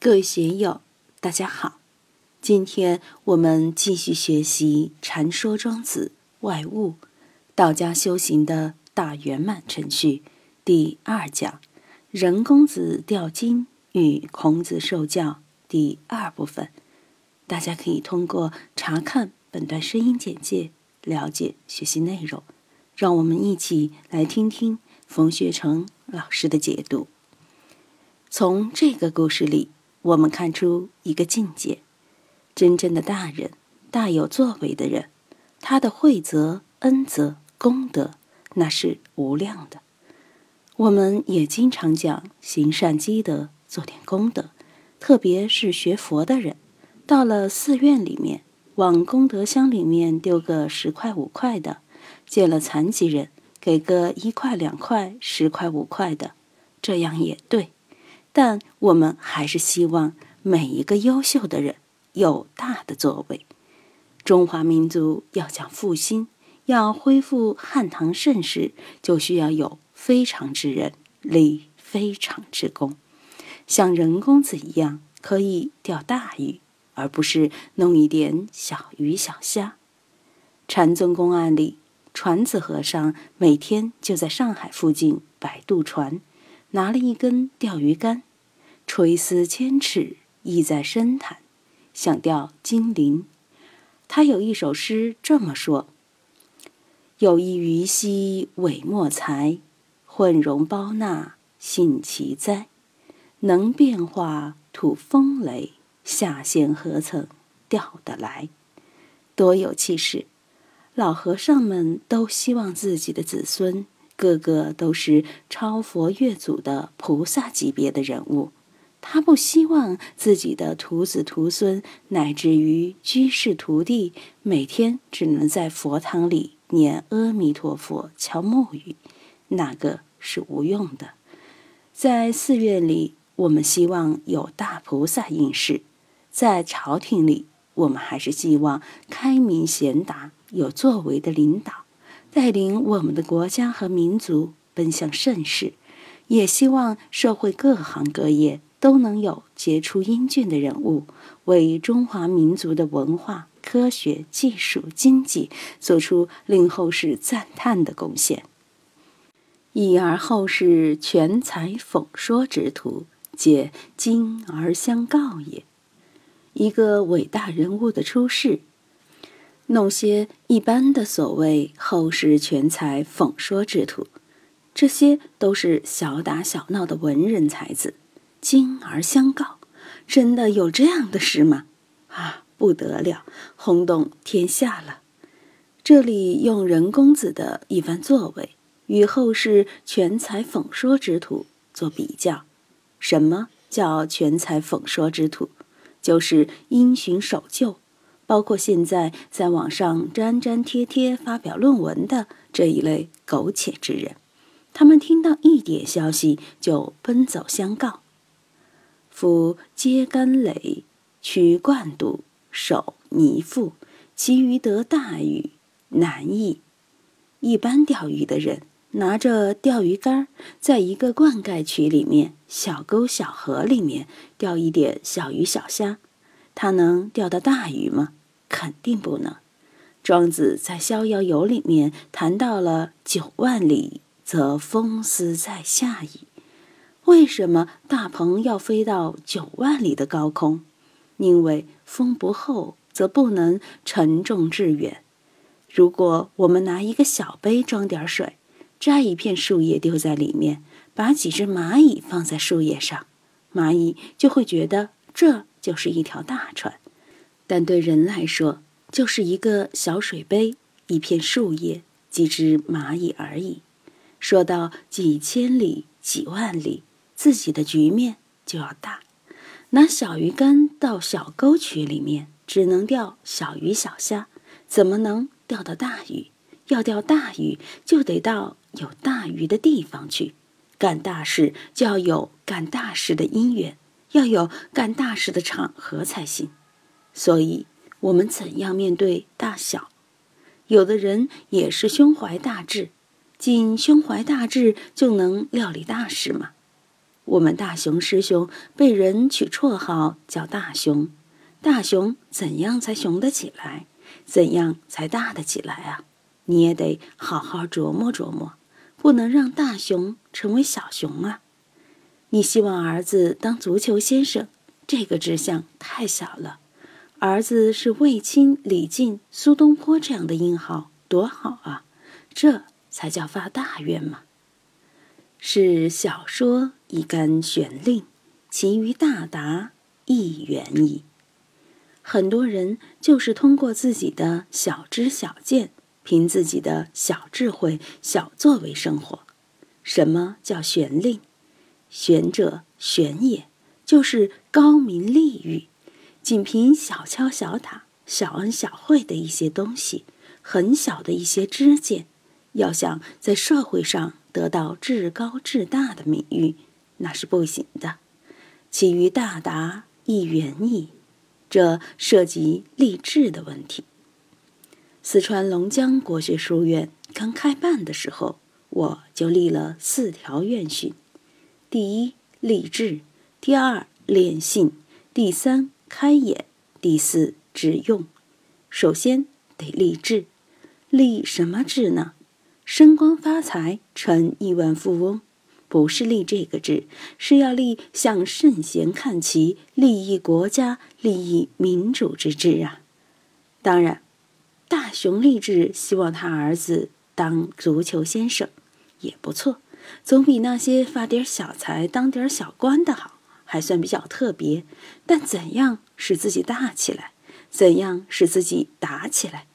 各位学友，大家好！今天我们继续学习《禅说庄子外物》，道家修行的大圆满程序第二讲“任公子钓金与孔子受教”第二部分。大家可以通过查看本段声音简介了解学习内容。让我们一起来听听冯学成老师的解读。从这个故事里。我们看出一个境界：真正的大人、大有作为的人，他的惠泽、恩泽、功德，那是无量的。我们也经常讲行善积德，做点功德。特别是学佛的人，到了寺院里面，往功德箱里面丢个十块五块的；见了残疾人，给个一块两块、十块五块的，这样也对。但我们还是希望每一个优秀的人有大的作为。中华民族要讲复兴，要恢复汉唐盛世，就需要有非常之人，立非常之功。像任公子一样，可以钓大鱼，而不是弄一点小鱼小虾。禅宗公案里，传子和尚每天就在上海附近摆渡船，拿了一根钓鱼竿。垂丝千尺，意在深潭，想钓金鳞。他有一首诗这么说：“有一鱼兮尾莫才，混容包纳信其哉。能变化吐风雷，下限何曾钓得来？”多有气势！老和尚们都希望自己的子孙个个都是超佛越祖的菩萨级别的人物。他不希望自己的徒子徒孙，乃至于居士徒弟，每天只能在佛堂里念阿弥陀佛、敲木鱼，那个是无用的。在寺院里，我们希望有大菩萨应世；在朝廷里，我们还是希望开明贤达、有作为的领导，带领我们的国家和民族奔向盛世。也希望社会各行各业。都能有杰出英俊的人物，为中华民族的文化、科学技术、经济做出令后世赞叹的贡献，以而后世全才讽说之徒，皆今而相告也。一个伟大人物的出世，弄些一般的所谓后世全才讽说之徒，这些都是小打小闹的文人才子。今而相告，真的有这样的事吗？啊，不得了，轰动天下了！这里用任公子的一番作为与后世全才讽说之徒做比较。什么叫全才讽说之徒？就是因循守旧，包括现在在网上粘粘贴贴发表论文的这一类苟且之人。他们听到一点消息就奔走相告。夫揭竿垒，取灌渡，守泥覆，其余得大鱼，难矣。一般钓鱼的人拿着钓鱼竿，在一个灌溉渠里面、小沟小河里面钓一点小鱼小虾，他能钓到大鱼吗？肯定不能。庄子在《逍遥游》里面谈到了“九万里，则风丝在下矣”。为什么大鹏要飞到九万里的高空？因为风不厚，则不能沉重致远。如果我们拿一个小杯装点水，摘一片树叶丢在里面，把几只蚂蚁放在树叶上，蚂蚁就会觉得这就是一条大船。但对人来说，就是一个小水杯、一片树叶、几只蚂蚁而已。说到几千里、几万里。自己的局面就要大，拿小鱼竿到小沟渠里面，只能钓小鱼小虾，怎么能钓到大鱼？要钓大鱼，就得到有大鱼的地方去。干大事就要有干大事的因缘，要有干大事的场合才行。所以，我们怎样面对大小？有的人也是胸怀大志，仅胸怀大志就能料理大事吗？我们大雄师兄被人取绰号叫大雄，大雄怎样才雄得起来？怎样才大得起来啊？你也得好好琢磨琢磨，不能让大雄成为小熊啊！你希望儿子当足球先生，这个志向太小了。儿子是卫青、李靖、苏东坡这样的英豪，多好啊！这才叫发大愿嘛。是小说一竿玄令，其余大达亦远矣。很多人就是通过自己的小知小见，凭自己的小智慧、小作为生活。什么叫玄令？玄者玄也，就是高明利欲。仅凭小敲小打、小恩小惠的一些东西，很小的一些知见，要想在社会上得到至高至大的名誉，那是不行的。其余大达亦远矣。这涉及立志的问题。四川龙江国学书院刚开办的时候，我就立了四条愿训：第一，立志；第二，练性；第三，开眼；第四，止用。首先得立志，立什么志呢？升官发财，成亿万富翁，不是立这个志，是要立向圣贤看齐、利益国家、利益民主之志啊！当然，大雄立志希望他儿子当足球先生，也不错，总比那些发点小财、当点小官的好。还算比较特别，但怎样使自己大起来，怎样使自己打起来，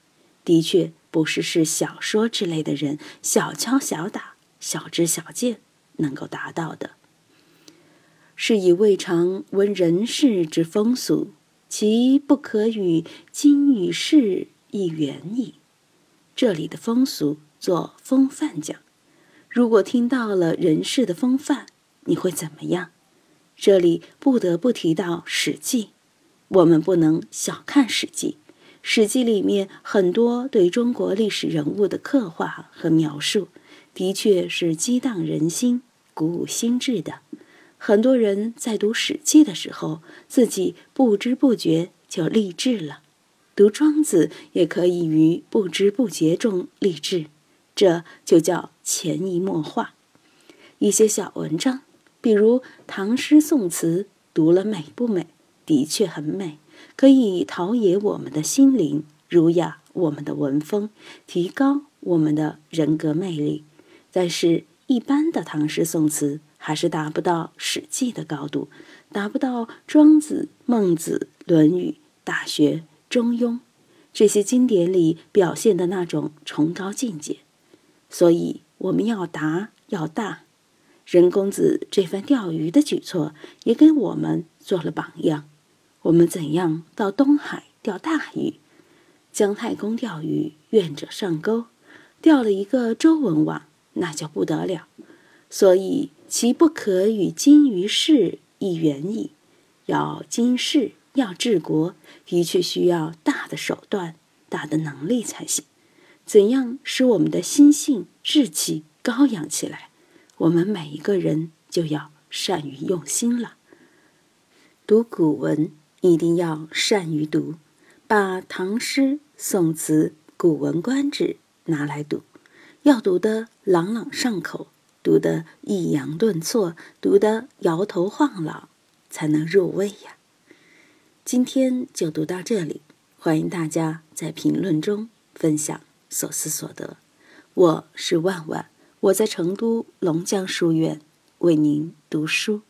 的确不是是小说之类的人小敲小打、小知小见能够达到的。是以未尝闻人世之风俗，其不可与今与世亦远矣。这里的风俗做风范讲，如果听到了人世的风范，你会怎么样？这里不得不提到《史记》，我们不能小看《史记》。《史记》里面很多对中国历史人物的刻画和描述，的确是激荡人心、鼓舞心智的。很多人在读《史记》的时候，自己不知不觉就立志了。读《庄子》也可以于不知不觉中立志，这就叫潜移默化。一些小文章。比如唐诗宋词读了美不美？的确很美，可以陶冶我们的心灵，儒雅我们的文风，提高我们的人格魅力。但是，一般的唐诗宋词还是达不到《史记》的高度，达不到《庄子》《孟子》《论语》《大学》《中庸》这些经典里表现的那种崇高境界。所以，我们要达要大。任公子这番钓鱼的举措，也给我们做了榜样。我们怎样到东海钓大鱼？姜太公钓鱼，愿者上钩，钓了一个周文王，那就不得了。所以其不可与今于世亦远矣。要经世，要治国，的确需要大的手段、大的能力才行。怎样使我们的心性、志气高扬起来？我们每一个人就要善于用心了。读古文一定要善于读，把唐诗、宋词、古文、观止拿来读，要读得朗朗上口，读得抑扬顿挫，读得摇头晃脑，才能入味呀。今天就读到这里，欢迎大家在评论中分享所思所得。我是万万。我在成都龙江书院为您读书。